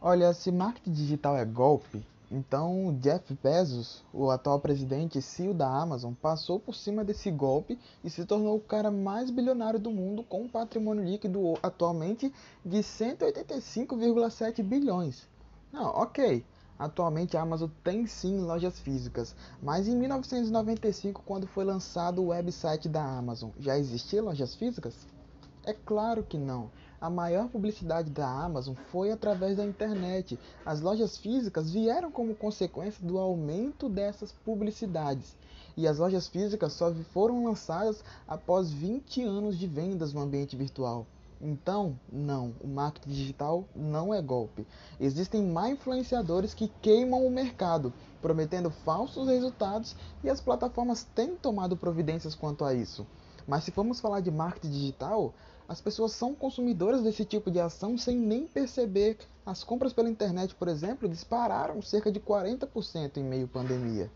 Olha, se marketing digital é golpe, então Jeff Bezos, o atual presidente e CEO da Amazon, passou por cima desse golpe e se tornou o cara mais bilionário do mundo com um patrimônio líquido atualmente de 185,7 bilhões. Não, ok. Atualmente a Amazon tem sim lojas físicas, mas em 1995, quando foi lançado o website da Amazon, já existiam lojas físicas? É claro que não. A maior publicidade da Amazon foi através da internet. As lojas físicas vieram como consequência do aumento dessas publicidades. E as lojas físicas só foram lançadas após 20 anos de vendas no ambiente virtual. Então, não, o marketing digital não é golpe. Existem má influenciadores que queimam o mercado, prometendo falsos resultados e as plataformas têm tomado providências quanto a isso. Mas se formos falar de marketing digital, as pessoas são consumidoras desse tipo de ação sem nem perceber. As compras pela internet, por exemplo, dispararam cerca de 40% em meio pandemia.